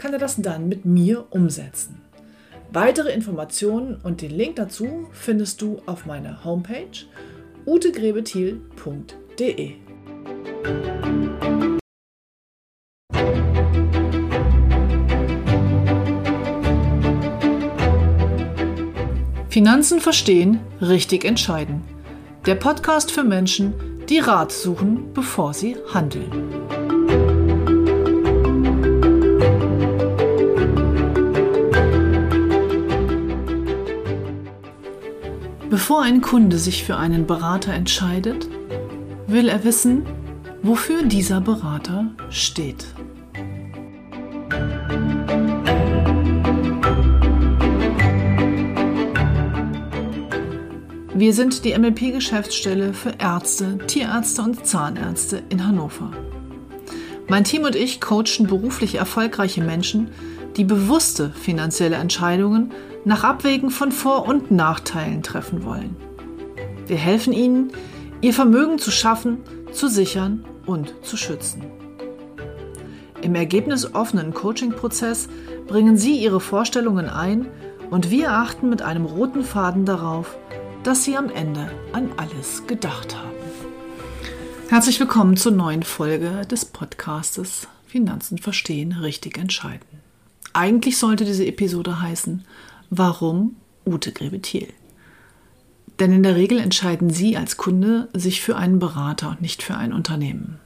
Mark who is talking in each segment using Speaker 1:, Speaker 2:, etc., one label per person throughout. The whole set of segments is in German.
Speaker 1: kann er das dann mit mir umsetzen. Weitere Informationen und den Link dazu findest du auf meiner Homepage utegrebethiel.de. Finanzen verstehen, richtig entscheiden. Der Podcast für Menschen, die Rat suchen, bevor sie handeln. Bevor ein Kunde sich für einen Berater entscheidet, will er wissen, wofür dieser Berater steht. Wir sind die MLP-Geschäftsstelle für Ärzte, Tierärzte und Zahnärzte in Hannover. Mein Team und ich coachen beruflich erfolgreiche Menschen, die bewusste finanzielle Entscheidungen nach Abwägen von Vor- und Nachteilen treffen wollen. Wir helfen ihnen, ihr Vermögen zu schaffen, zu sichern und zu schützen. Im ergebnisoffenen Coaching-Prozess bringen Sie Ihre Vorstellungen ein und wir achten mit einem roten Faden darauf, dass Sie am Ende an alles gedacht haben. Herzlich willkommen zur neuen Folge des Podcastes Finanzen verstehen, richtig entscheiden. Eigentlich sollte diese Episode heißen Warum Ute Grebethiel? Denn in der Regel entscheiden Sie als Kunde sich für einen Berater und nicht für ein Unternehmen.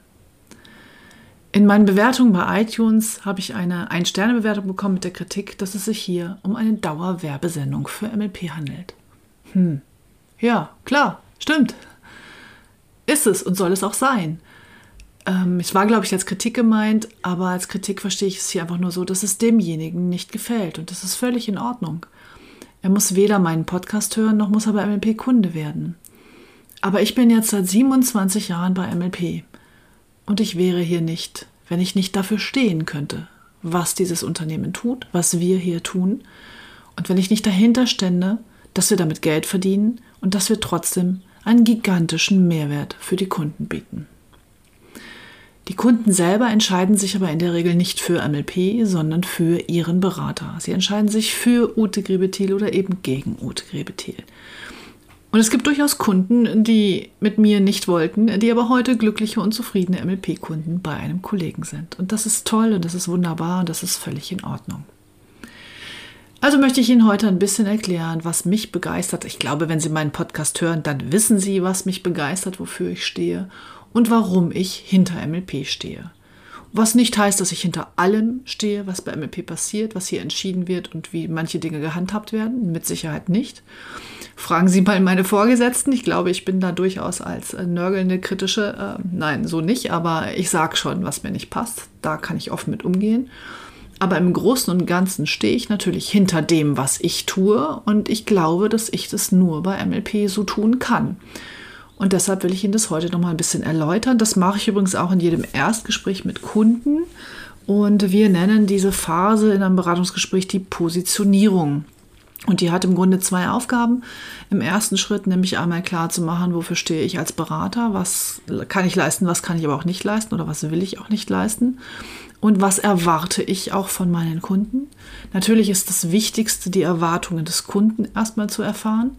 Speaker 1: In meinen Bewertungen bei iTunes habe ich eine Ein-Sterne-Bewertung bekommen mit der Kritik, dass es sich hier um eine Dauerwerbesendung für MLP handelt. Hm, ja, klar, stimmt. Ist es und soll es auch sein. Ähm, es war, glaube ich, als Kritik gemeint, aber als Kritik verstehe ich es hier einfach nur so, dass es demjenigen nicht gefällt und das ist völlig in Ordnung. Er muss weder meinen Podcast hören, noch muss er bei MLP Kunde werden. Aber ich bin jetzt seit 27 Jahren bei MLP. Und ich wäre hier nicht, wenn ich nicht dafür stehen könnte, was dieses Unternehmen tut, was wir hier tun. Und wenn ich nicht dahinter stände, dass wir damit Geld verdienen und dass wir trotzdem einen gigantischen Mehrwert für die Kunden bieten. Die Kunden selber entscheiden sich aber in der Regel nicht für MLP, sondern für ihren Berater. Sie entscheiden sich für Ute Grebethiel oder eben gegen Ute Grebethiel. Und es gibt durchaus Kunden, die mit mir nicht wollten, die aber heute glückliche und zufriedene MLP-Kunden bei einem Kollegen sind. Und das ist toll und das ist wunderbar und das ist völlig in Ordnung. Also möchte ich Ihnen heute ein bisschen erklären, was mich begeistert. Ich glaube, wenn Sie meinen Podcast hören, dann wissen Sie, was mich begeistert, wofür ich stehe und warum ich hinter MLP stehe. Was nicht heißt, dass ich hinter allem stehe, was bei MLP passiert, was hier entschieden wird und wie manche Dinge gehandhabt werden. Mit Sicherheit nicht. Fragen Sie mal meine Vorgesetzten. Ich glaube, ich bin da durchaus als äh, nörgelnde, kritische, äh, nein, so nicht, aber ich sage schon, was mir nicht passt. Da kann ich offen mit umgehen. Aber im Großen und Ganzen stehe ich natürlich hinter dem, was ich tue und ich glaube, dass ich das nur bei MLP so tun kann. Und deshalb will ich Ihnen das heute noch mal ein bisschen erläutern. Das mache ich übrigens auch in jedem Erstgespräch mit Kunden. Und wir nennen diese Phase in einem Beratungsgespräch die Positionierung. Und die hat im Grunde zwei Aufgaben. Im ersten Schritt nämlich einmal klar zu machen, wofür stehe ich als Berater, was kann ich leisten, was kann ich aber auch nicht leisten oder was will ich auch nicht leisten und was erwarte ich auch von meinen Kunden. Natürlich ist das Wichtigste, die Erwartungen des Kunden erstmal zu erfahren.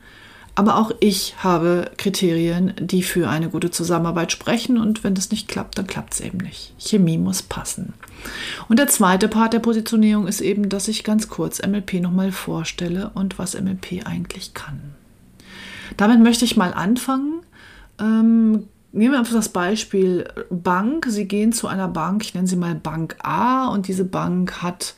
Speaker 1: Aber auch ich habe Kriterien, die für eine gute Zusammenarbeit sprechen und wenn das nicht klappt, dann klappt es eben nicht. Chemie muss passen. Und der zweite Part der Positionierung ist eben, dass ich ganz kurz MLP nochmal vorstelle und was MLP eigentlich kann. Damit möchte ich mal anfangen. Ähm, nehmen wir einfach das Beispiel Bank. Sie gehen zu einer Bank, ich nenne sie mal Bank A und diese Bank hat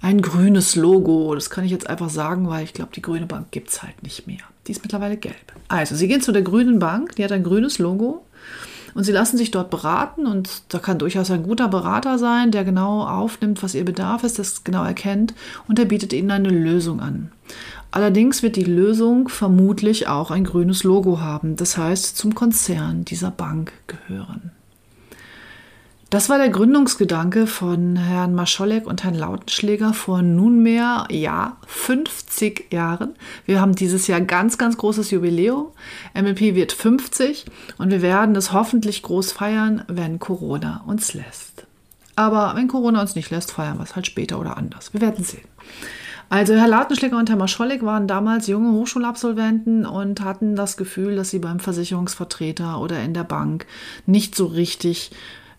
Speaker 1: ein grünes Logo. Das kann ich jetzt einfach sagen, weil ich glaube, die grüne Bank gibt es halt nicht mehr. Die ist mittlerweile gelb. Also, Sie gehen zu der grünen Bank, die hat ein grünes Logo Und sie lassen sich dort beraten und da kann durchaus ein guter Berater sein, der genau aufnimmt, was ihr Bedarf ist, das genau erkennt und der bietet ihnen eine Lösung an. Allerdings wird die Lösung vermutlich auch ein grünes Logo haben, das heißt zum Konzern dieser Bank gehören. Das war der Gründungsgedanke von Herrn Mascholek und Herrn Lautenschläger vor nunmehr, ja, 50 Jahren. Wir haben dieses Jahr ganz, ganz großes Jubiläum. MLP wird 50 und wir werden es hoffentlich groß feiern, wenn Corona uns lässt. Aber wenn Corona uns nicht lässt, feiern wir es halt später oder anders. Wir werden sehen. Also Herr Lautenschläger und Herr Mascholek waren damals junge Hochschulabsolventen und hatten das Gefühl, dass sie beim Versicherungsvertreter oder in der Bank nicht so richtig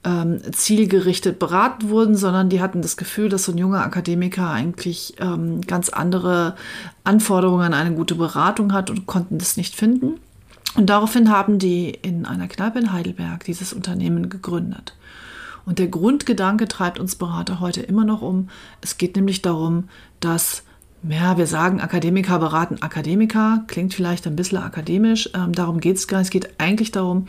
Speaker 1: ähm, zielgerichtet beraten wurden, sondern die hatten das Gefühl, dass so ein junger Akademiker eigentlich ähm, ganz andere Anforderungen an eine gute Beratung hat und konnten das nicht finden. Und daraufhin haben die in einer Kneipe in Heidelberg dieses Unternehmen gegründet. Und der Grundgedanke treibt uns Berater heute immer noch um. Es geht nämlich darum, dass ja, wir sagen, Akademiker beraten Akademiker, klingt vielleicht ein bisschen akademisch, ähm, darum geht es gar nicht. Es geht eigentlich darum,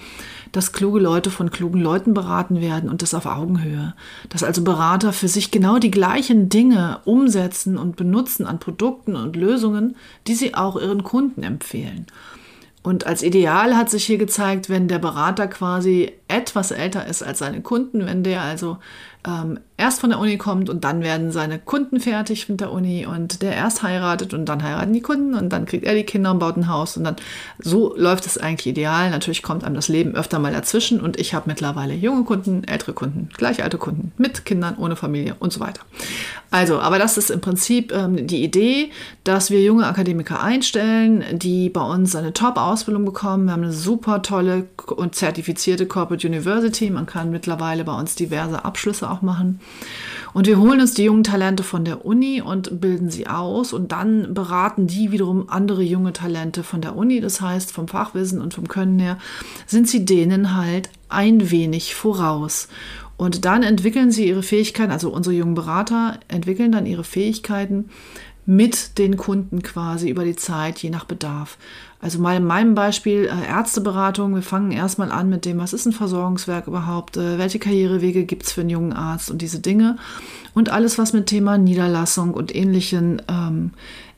Speaker 1: dass kluge Leute von klugen Leuten beraten werden und das auf Augenhöhe. Dass also Berater für sich genau die gleichen Dinge umsetzen und benutzen an Produkten und Lösungen, die sie auch ihren Kunden empfehlen. Und als Ideal hat sich hier gezeigt, wenn der Berater quasi etwas älter ist als seine Kunden, wenn der also ähm, erst von der Uni kommt und dann werden seine Kunden fertig mit der Uni und der erst heiratet und dann heiraten die Kunden und dann kriegt er die Kinder und baut ein Haus und dann so läuft es eigentlich ideal. Natürlich kommt einem das Leben öfter mal dazwischen und ich habe mittlerweile junge Kunden, ältere Kunden, gleich alte Kunden mit Kindern, ohne Familie und so weiter. Also, aber das ist im Prinzip ähm, die Idee, dass wir junge Akademiker einstellen, die bei uns eine Top-Ausbildung bekommen. Wir haben eine super tolle und zertifizierte Corporate University. Man kann mittlerweile bei uns diverse Abschlüsse auch machen. Und wir holen uns die jungen Talente von der Uni und bilden sie aus und dann beraten die wiederum andere junge Talente von der Uni. Das heißt, vom Fachwissen und vom Können her sind sie denen halt ein wenig voraus. Und dann entwickeln sie ihre Fähigkeiten, also unsere jungen Berater entwickeln dann ihre Fähigkeiten mit den Kunden quasi über die Zeit, je nach Bedarf. Also mal in meinem Beispiel äh, Ärzteberatung. Wir fangen erstmal an mit dem, was ist ein Versorgungswerk überhaupt, äh, welche Karrierewege gibt es für einen jungen Arzt und diese Dinge. Und alles, was mit Thema Niederlassung und ähnlichen ähm,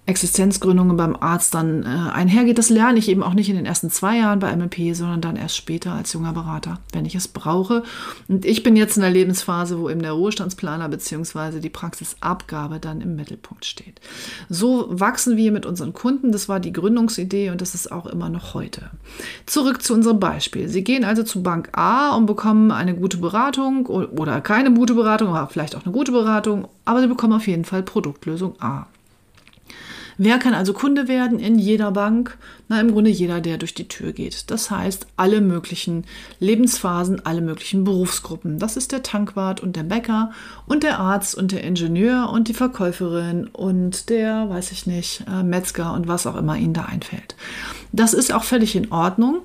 Speaker 1: Existenzgründungen beim Arzt dann äh, einhergeht. Das lerne ich eben auch nicht in den ersten zwei Jahren bei MLP, sondern dann erst später als junger Berater, wenn ich es brauche. Und ich bin jetzt in der Lebensphase, wo eben der Ruhestandsplaner bzw. die Praxisabgabe dann im Mittelpunkt steht. So wachsen wir mit unseren Kunden. Das war die Gründungsidee und das ist auch immer noch heute. Zurück zu unserem Beispiel. Sie gehen also zu Bank A und bekommen eine gute Beratung oder keine gute Beratung, aber vielleicht auch eine gute Beratung, aber Sie bekommen auf jeden Fall Produktlösung A. Wer kann also Kunde werden in jeder Bank? Na, im Grunde jeder, der durch die Tür geht. Das heißt, alle möglichen Lebensphasen, alle möglichen Berufsgruppen. Das ist der Tankwart und der Bäcker und der Arzt und der Ingenieur und die Verkäuferin und der, weiß ich nicht, äh, Metzger und was auch immer Ihnen da einfällt. Das ist auch völlig in Ordnung.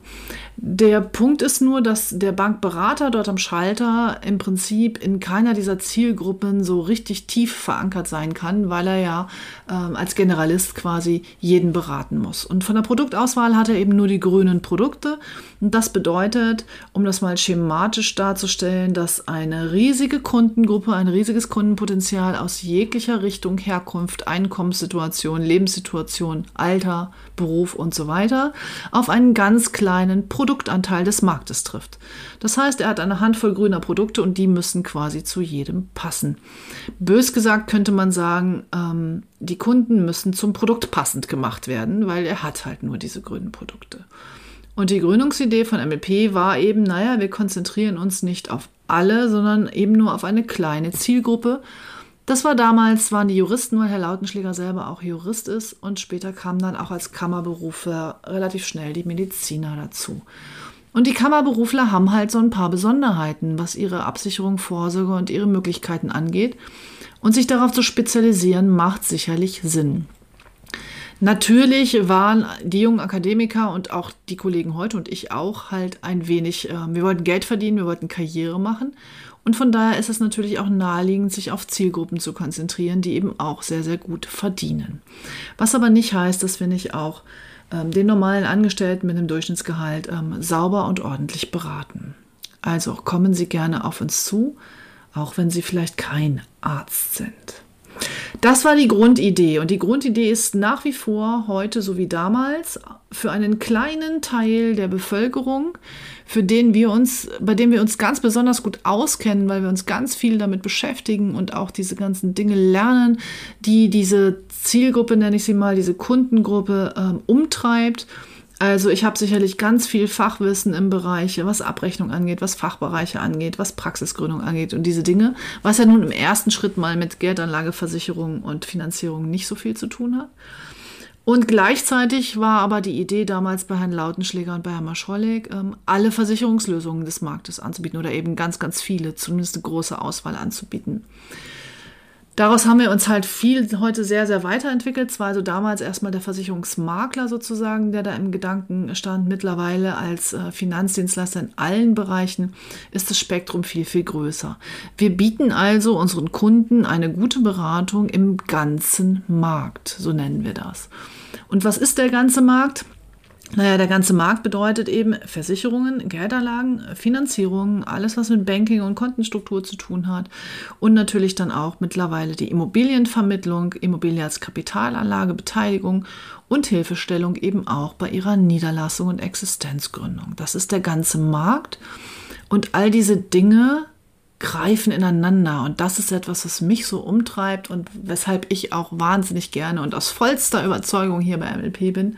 Speaker 1: Der Punkt ist nur, dass der Bankberater dort am Schalter im Prinzip in keiner dieser Zielgruppen so richtig tief verankert sein kann, weil er ja ähm, als Generalist quasi jeden beraten muss. Und von der Produktauswahl hat er eben nur die grünen Produkte. Und das bedeutet, um das mal schematisch darzustellen, dass eine riesige Kundengruppe, ein riesiges Kundenpotenzial aus jeglicher Richtung, Herkunft, Einkommenssituation, Lebenssituation, Alter, Beruf und so weiter auf einen ganz kleinen Produktanteil des Marktes trifft. Das heißt, er hat eine Handvoll grüner Produkte und die müssen quasi zu jedem passen. Bös gesagt könnte man sagen, ähm, die Kunden müssen zum Produkt passend gemacht werden, weil er hat halt nur diese grünen Produkte. Und die Gründungsidee von MLP war eben, naja, wir konzentrieren uns nicht auf alle, sondern eben nur auf eine kleine Zielgruppe das war damals, waren die Juristen, weil Herr Lautenschläger selber auch Jurist ist und später kamen dann auch als Kammerberufe relativ schnell die Mediziner dazu. Und die Kammerberufler haben halt so ein paar Besonderheiten, was ihre Absicherung, Vorsorge und ihre Möglichkeiten angeht. Und sich darauf zu spezialisieren, macht sicherlich Sinn. Natürlich waren die jungen Akademiker und auch die Kollegen heute und ich auch halt ein wenig, äh, wir wollten Geld verdienen, wir wollten Karriere machen. Und von daher ist es natürlich auch naheliegend, sich auf Zielgruppen zu konzentrieren, die eben auch sehr, sehr gut verdienen. Was aber nicht heißt, dass wir nicht auch ähm, den normalen Angestellten mit einem Durchschnittsgehalt ähm, sauber und ordentlich beraten. Also kommen Sie gerne auf uns zu, auch wenn Sie vielleicht kein Arzt sind. Das war die Grundidee. Und die Grundidee ist nach wie vor heute so wie damals für einen kleinen Teil der Bevölkerung, für den wir uns, bei dem wir uns ganz besonders gut auskennen, weil wir uns ganz viel damit beschäftigen und auch diese ganzen Dinge lernen, die diese Zielgruppe, nenne ich sie mal, diese Kundengruppe ähm, umtreibt also ich habe sicherlich ganz viel Fachwissen im Bereich, was Abrechnung angeht, was Fachbereiche angeht, was Praxisgründung angeht und diese Dinge, was ja nun im ersten Schritt mal mit Geldanlageversicherung und Finanzierung nicht so viel zu tun hat. Und gleichzeitig war aber die Idee damals bei Herrn Lautenschläger und bei Herrn Mascholek, ähm, alle Versicherungslösungen des Marktes anzubieten oder eben ganz, ganz viele, zumindest eine große Auswahl anzubieten. Daraus haben wir uns halt viel heute sehr, sehr weiterentwickelt. Zwar also damals erstmal der Versicherungsmakler sozusagen, der da im Gedanken stand. Mittlerweile als äh, Finanzdienstleister in allen Bereichen ist das Spektrum viel, viel größer. Wir bieten also unseren Kunden eine gute Beratung im ganzen Markt, so nennen wir das. Und was ist der ganze Markt? Naja, der ganze Markt bedeutet eben Versicherungen, Geldanlagen, Finanzierungen, alles, was mit Banking und Kontenstruktur zu tun hat. Und natürlich dann auch mittlerweile die Immobilienvermittlung, Immobilie als Kapitalanlage, Beteiligung und Hilfestellung eben auch bei ihrer Niederlassung und Existenzgründung. Das ist der ganze Markt. Und all diese Dinge greifen ineinander. Und das ist etwas, was mich so umtreibt und weshalb ich auch wahnsinnig gerne und aus vollster Überzeugung hier bei MLP bin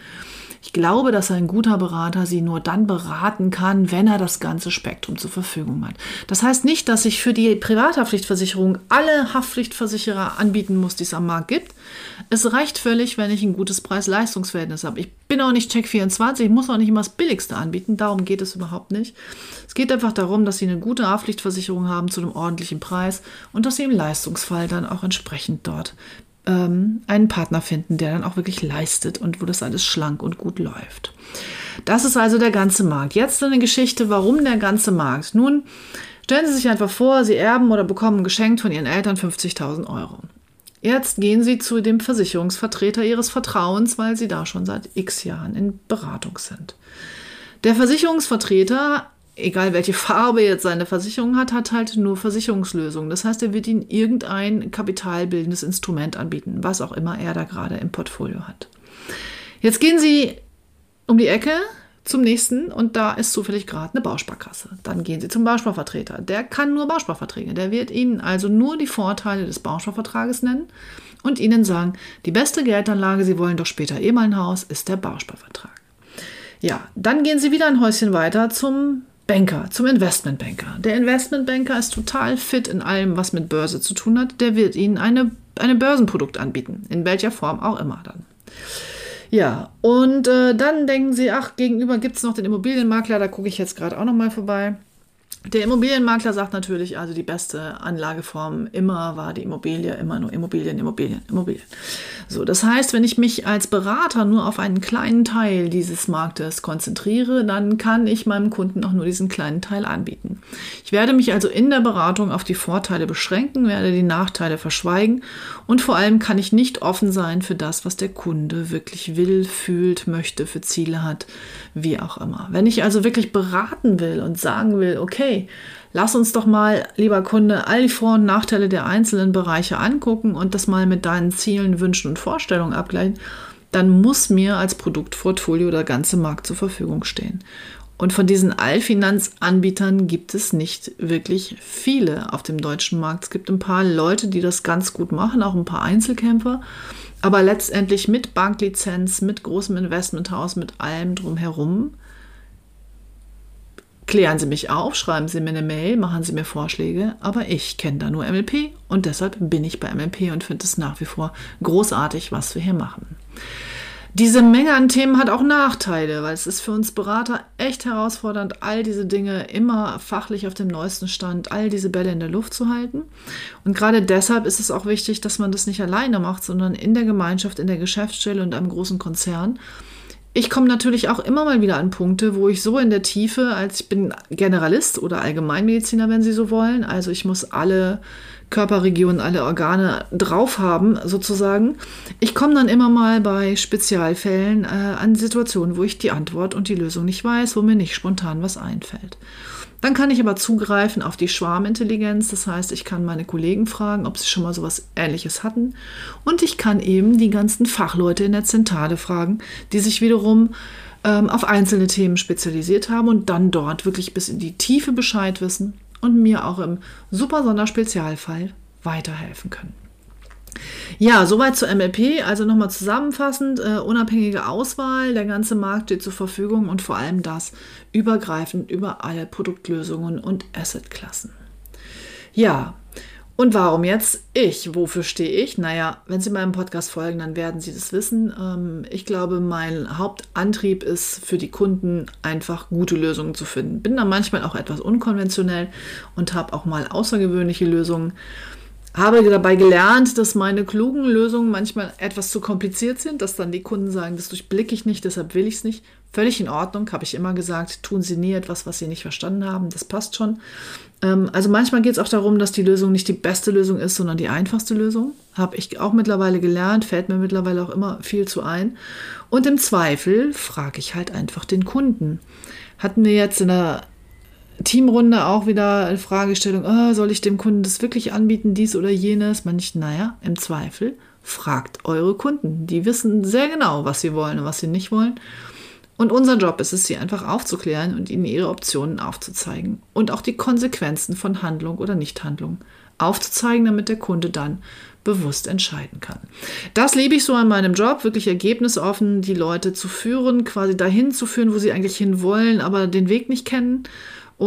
Speaker 1: ich glaube, dass ein guter Berater sie nur dann beraten kann, wenn er das ganze Spektrum zur Verfügung hat. Das heißt nicht, dass ich für die Privathaftpflichtversicherung alle Haftpflichtversicherer anbieten muss, die es am Markt gibt. Es reicht völlig, wenn ich ein gutes Preis-Leistungs-Verhältnis habe. Ich bin auch nicht Check24, ich muss auch nicht immer das Billigste anbieten. Darum geht es überhaupt nicht. Es geht einfach darum, dass Sie eine gute Haftpflichtversicherung haben zu einem ordentlichen Preis und dass Sie im Leistungsfall dann auch entsprechend dort ähm, einen Partner finden, der dann auch wirklich leistet und wo das alles schlank und gut läuft. Das ist also der ganze Markt. Jetzt eine Geschichte, warum der ganze Markt? Nun, stellen Sie sich einfach vor, Sie erben oder bekommen geschenkt von Ihren Eltern 50.000 Euro. Jetzt gehen Sie zu dem Versicherungsvertreter Ihres Vertrauens, weil Sie da schon seit x Jahren in Beratung sind. Der Versicherungsvertreter egal welche Farbe jetzt seine Versicherung hat, hat halt nur Versicherungslösungen. Das heißt, er wird Ihnen irgendein kapitalbildendes Instrument anbieten, was auch immer er da gerade im Portfolio hat. Jetzt gehen Sie um die Ecke zum nächsten und da ist zufällig gerade eine Bausparkasse. Dann gehen Sie zum Bausparvertreter. Der kann nur Bausparverträge. Der wird Ihnen also nur die Vorteile des Bausparvertrages nennen und Ihnen sagen, die beste Geldanlage, Sie wollen doch später eh mal ein Haus, ist der Bausparvertrag. Ja, dann gehen Sie wieder ein Häuschen weiter zum Banker, zum Investmentbanker. Der Investmentbanker ist total fit in allem, was mit Börse zu tun hat. Der wird Ihnen eine, eine Börsenprodukt anbieten, in welcher Form auch immer dann. Ja, und äh, dann denken Sie, ach, gegenüber gibt es noch den Immobilienmakler, da gucke ich jetzt gerade auch noch mal vorbei. Der Immobilienmakler sagt natürlich, also die beste Anlageform immer war die Immobilie, immer nur Immobilien, Immobilien, Immobilien. So, das heißt, wenn ich mich als Berater nur auf einen kleinen Teil dieses Marktes konzentriere, dann kann ich meinem Kunden auch nur diesen kleinen Teil anbieten. Ich werde mich also in der Beratung auf die Vorteile beschränken, werde die Nachteile verschweigen und vor allem kann ich nicht offen sein für das, was der Kunde wirklich will, fühlt, möchte, für Ziele hat, wie auch immer. Wenn ich also wirklich beraten will und sagen will, okay, hey, lass uns doch mal, lieber Kunde, all die Vor- und Nachteile der einzelnen Bereiche angucken und das mal mit deinen Zielen, Wünschen und Vorstellungen abgleichen, dann muss mir als Produktportfolio der ganze Markt zur Verfügung stehen. Und von diesen Allfinanzanbietern gibt es nicht wirklich viele auf dem deutschen Markt. Es gibt ein paar Leute, die das ganz gut machen, auch ein paar Einzelkämpfer. Aber letztendlich mit Banklizenz, mit großem Investmenthaus, mit allem drumherum Klären Sie mich auf, schreiben Sie mir eine Mail, machen Sie mir Vorschläge, aber ich kenne da nur MLP und deshalb bin ich bei MLP und finde es nach wie vor großartig, was wir hier machen. Diese Menge an Themen hat auch Nachteile, weil es ist für uns Berater echt herausfordernd, all diese Dinge immer fachlich auf dem neuesten Stand, all diese Bälle in der Luft zu halten. Und gerade deshalb ist es auch wichtig, dass man das nicht alleine macht, sondern in der Gemeinschaft, in der Geschäftsstelle und einem großen Konzern ich komme natürlich auch immer mal wieder an Punkte, wo ich so in der Tiefe, als ich bin Generalist oder Allgemeinmediziner, wenn Sie so wollen, also ich muss alle Körperregionen, alle Organe drauf haben, sozusagen. Ich komme dann immer mal bei Spezialfällen äh, an Situationen, wo ich die Antwort und die Lösung nicht weiß, wo mir nicht spontan was einfällt. Dann kann ich aber zugreifen auf die Schwarmintelligenz. Das heißt, ich kann meine Kollegen fragen, ob sie schon mal sowas Ähnliches hatten. Und ich kann eben die ganzen Fachleute in der Zentrale fragen, die sich wiederum ähm, auf einzelne Themen spezialisiert haben und dann dort wirklich bis in die Tiefe Bescheid wissen und mir auch im super Sonderspezialfall weiterhelfen können. Ja, soweit zur MLP. Also nochmal zusammenfassend, äh, unabhängige Auswahl, der ganze Markt steht zur Verfügung und vor allem das übergreifend über alle Produktlösungen und Assetklassen. Ja, und warum jetzt ich? Wofür stehe ich? Naja, wenn Sie meinem Podcast folgen, dann werden Sie das wissen. Ähm, ich glaube, mein Hauptantrieb ist für die Kunden einfach gute Lösungen zu finden. Bin da manchmal auch etwas unkonventionell und habe auch mal außergewöhnliche Lösungen habe dabei gelernt, dass meine klugen Lösungen manchmal etwas zu kompliziert sind, dass dann die Kunden sagen, das durchblicke ich nicht, deshalb will ich es nicht. Völlig in Ordnung, habe ich immer gesagt, tun Sie nie etwas, was Sie nicht verstanden haben, das passt schon. Ähm, also manchmal geht es auch darum, dass die Lösung nicht die beste Lösung ist, sondern die einfachste Lösung. Habe ich auch mittlerweile gelernt, fällt mir mittlerweile auch immer viel zu ein. Und im Zweifel frage ich halt einfach den Kunden. Hatten wir jetzt in der Teamrunde auch wieder eine Fragestellung, oh, soll ich dem Kunden das wirklich anbieten, dies oder jenes? Man nicht, naja, im Zweifel fragt eure Kunden. Die wissen sehr genau, was sie wollen und was sie nicht wollen. Und unser Job ist es, sie einfach aufzuklären und ihnen ihre Optionen aufzuzeigen und auch die Konsequenzen von Handlung oder Nichthandlung aufzuzeigen, damit der Kunde dann bewusst entscheiden kann. Das liebe ich so an meinem Job, wirklich ergebnisoffen die Leute zu führen, quasi dahin zu führen, wo sie eigentlich hin wollen, aber den Weg nicht kennen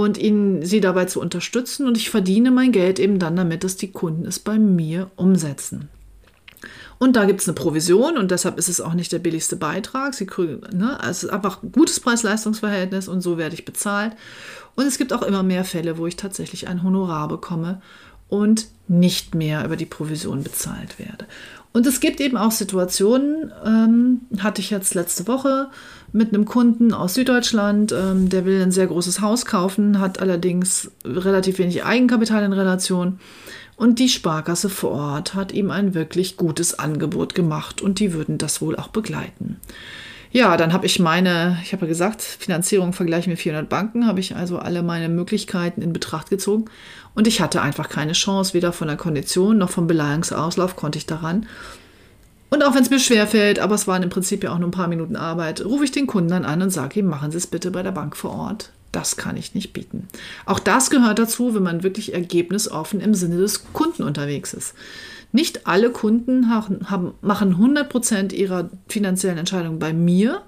Speaker 1: und ihnen sie dabei zu unterstützen. Und ich verdiene mein Geld eben dann damit, dass die Kunden es bei mir umsetzen. Und da gibt es eine Provision und deshalb ist es auch nicht der billigste Beitrag. Sie kriegen, ne, also es ist einfach ein gutes Preis-Leistungs-Verhältnis und so werde ich bezahlt. Und es gibt auch immer mehr Fälle, wo ich tatsächlich ein Honorar bekomme und nicht mehr über die Provision bezahlt werde. Und es gibt eben auch Situationen, ähm, hatte ich jetzt letzte Woche mit einem Kunden aus Süddeutschland, ähm, der will ein sehr großes Haus kaufen, hat allerdings relativ wenig Eigenkapital in Relation. Und die Sparkasse vor Ort hat ihm ein wirklich gutes Angebot gemacht und die würden das wohl auch begleiten. Ja, dann habe ich meine, ich habe ja gesagt, Finanzierung vergleichen mit 400 Banken, habe ich also alle meine Möglichkeiten in Betracht gezogen und ich hatte einfach keine Chance, weder von der Kondition noch vom Beleihungsauslauf konnte ich daran. Und auch wenn es mir schwerfällt, aber es waren im Prinzip ja auch nur ein paar Minuten Arbeit, rufe ich den Kunden dann an und sage ihm, machen Sie es bitte bei der Bank vor Ort. Das kann ich nicht bieten. Auch das gehört dazu, wenn man wirklich ergebnisoffen im Sinne des Kunden unterwegs ist. Nicht alle Kunden machen 100% ihrer finanziellen Entscheidungen bei mir.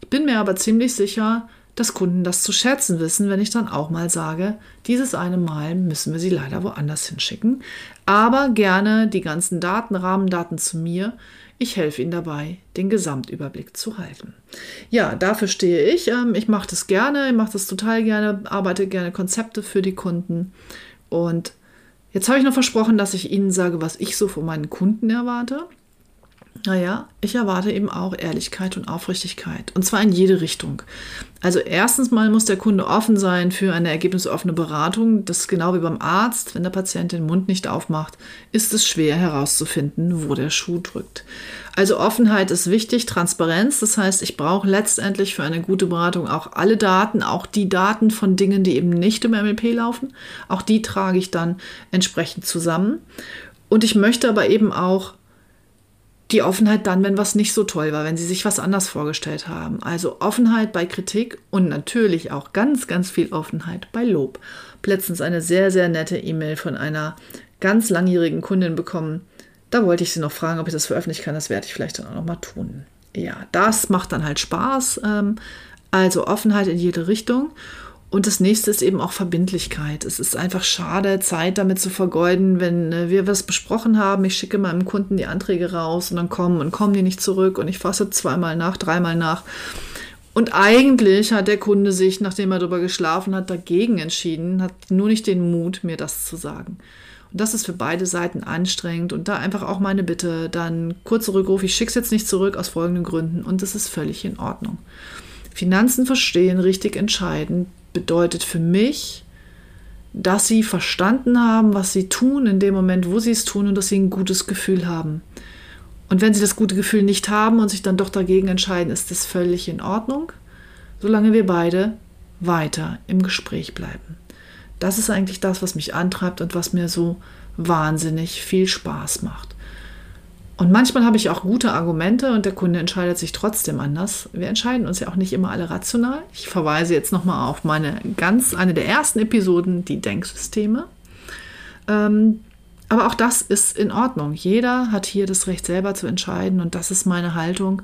Speaker 1: Ich bin mir aber ziemlich sicher, dass Kunden das zu schätzen wissen, wenn ich dann auch mal sage, dieses eine Mal müssen wir sie leider woanders hinschicken. Aber gerne die ganzen Daten, Rahmendaten zu mir. Ich helfe Ihnen dabei, den Gesamtüberblick zu halten. Ja, dafür stehe ich. Ähm, ich mache das gerne, ich mache das total gerne, arbeite gerne Konzepte für die Kunden. Und jetzt habe ich noch versprochen, dass ich Ihnen sage, was ich so von meinen Kunden erwarte. Naja, ich erwarte eben auch Ehrlichkeit und Aufrichtigkeit. Und zwar in jede Richtung. Also erstens mal muss der Kunde offen sein für eine ergebnisoffene Beratung. Das ist genau wie beim Arzt. Wenn der Patient den Mund nicht aufmacht, ist es schwer herauszufinden, wo der Schuh drückt. Also Offenheit ist wichtig, Transparenz. Das heißt, ich brauche letztendlich für eine gute Beratung auch alle Daten, auch die Daten von Dingen, die eben nicht im MLP laufen. Auch die trage ich dann entsprechend zusammen. Und ich möchte aber eben auch die Offenheit dann, wenn was nicht so toll war, wenn sie sich was anders vorgestellt haben. Also Offenheit bei Kritik und natürlich auch ganz, ganz viel Offenheit bei Lob. Letztens eine sehr, sehr nette E-Mail von einer ganz langjährigen Kundin bekommen. Da wollte ich sie noch fragen, ob ich das veröffentlichen kann. Das werde ich vielleicht dann auch noch mal tun. Ja, das macht dann halt Spaß. Ähm, also Offenheit in jede Richtung. Und das nächste ist eben auch Verbindlichkeit. Es ist einfach schade, Zeit damit zu vergeuden, wenn äh, wir was besprochen haben. Ich schicke meinem Kunden die Anträge raus und dann kommen und kommen die nicht zurück und ich fasse zweimal nach, dreimal nach. Und eigentlich hat der Kunde sich, nachdem er darüber geschlafen hat, dagegen entschieden, hat nur nicht den Mut, mir das zu sagen. Und das ist für beide Seiten anstrengend. Und da einfach auch meine Bitte, dann kurzer Rückruf, ich schicke es jetzt nicht zurück aus folgenden Gründen und das ist völlig in Ordnung. Finanzen verstehen, richtig entscheiden, bedeutet für mich, dass sie verstanden haben, was sie tun in dem Moment, wo sie es tun und dass sie ein gutes Gefühl haben. Und wenn sie das gute Gefühl nicht haben und sich dann doch dagegen entscheiden, ist das völlig in Ordnung, solange wir beide weiter im Gespräch bleiben. Das ist eigentlich das, was mich antreibt und was mir so wahnsinnig viel Spaß macht. Und manchmal habe ich auch gute Argumente und der Kunde entscheidet sich trotzdem anders. Wir entscheiden uns ja auch nicht immer alle rational. Ich verweise jetzt nochmal auf meine ganz, eine der ersten Episoden, die Denksysteme. Ähm, aber auch das ist in Ordnung. Jeder hat hier das Recht selber zu entscheiden und das ist meine Haltung.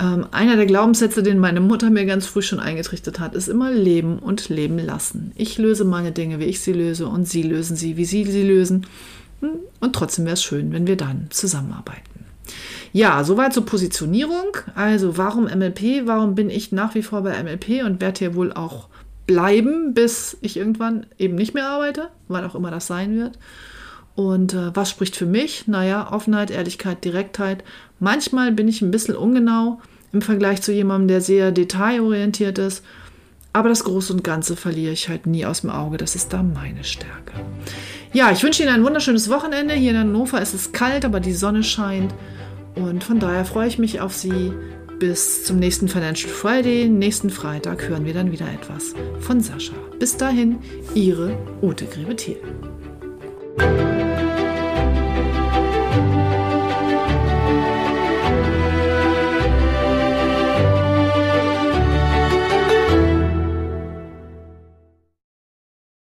Speaker 1: Ähm, einer der Glaubenssätze, den meine Mutter mir ganz früh schon eingetrichtert hat, ist immer leben und leben lassen. Ich löse meine Dinge, wie ich sie löse und sie lösen sie, wie sie sie lösen. Und trotzdem wäre es schön, wenn wir dann zusammenarbeiten. Ja, soweit zur Positionierung. Also warum MLP? Warum bin ich nach wie vor bei MLP und werde hier wohl auch bleiben, bis ich irgendwann eben nicht mehr arbeite, wann auch immer das sein wird. Und äh, was spricht für mich? Naja, Offenheit, Ehrlichkeit, Direktheit. Manchmal bin ich ein bisschen ungenau im Vergleich zu jemandem, der sehr detailorientiert ist. Aber das Große und Ganze verliere ich halt nie aus dem Auge. Das ist da meine Stärke. Ja, ich wünsche Ihnen ein wunderschönes Wochenende. Hier in Hannover ist es kalt, aber die Sonne scheint. Und von daher freue ich mich auf Sie. Bis zum nächsten Financial Friday. Nächsten Freitag hören wir dann wieder etwas von Sascha. Bis dahin, Ihre Ute Grebethiel.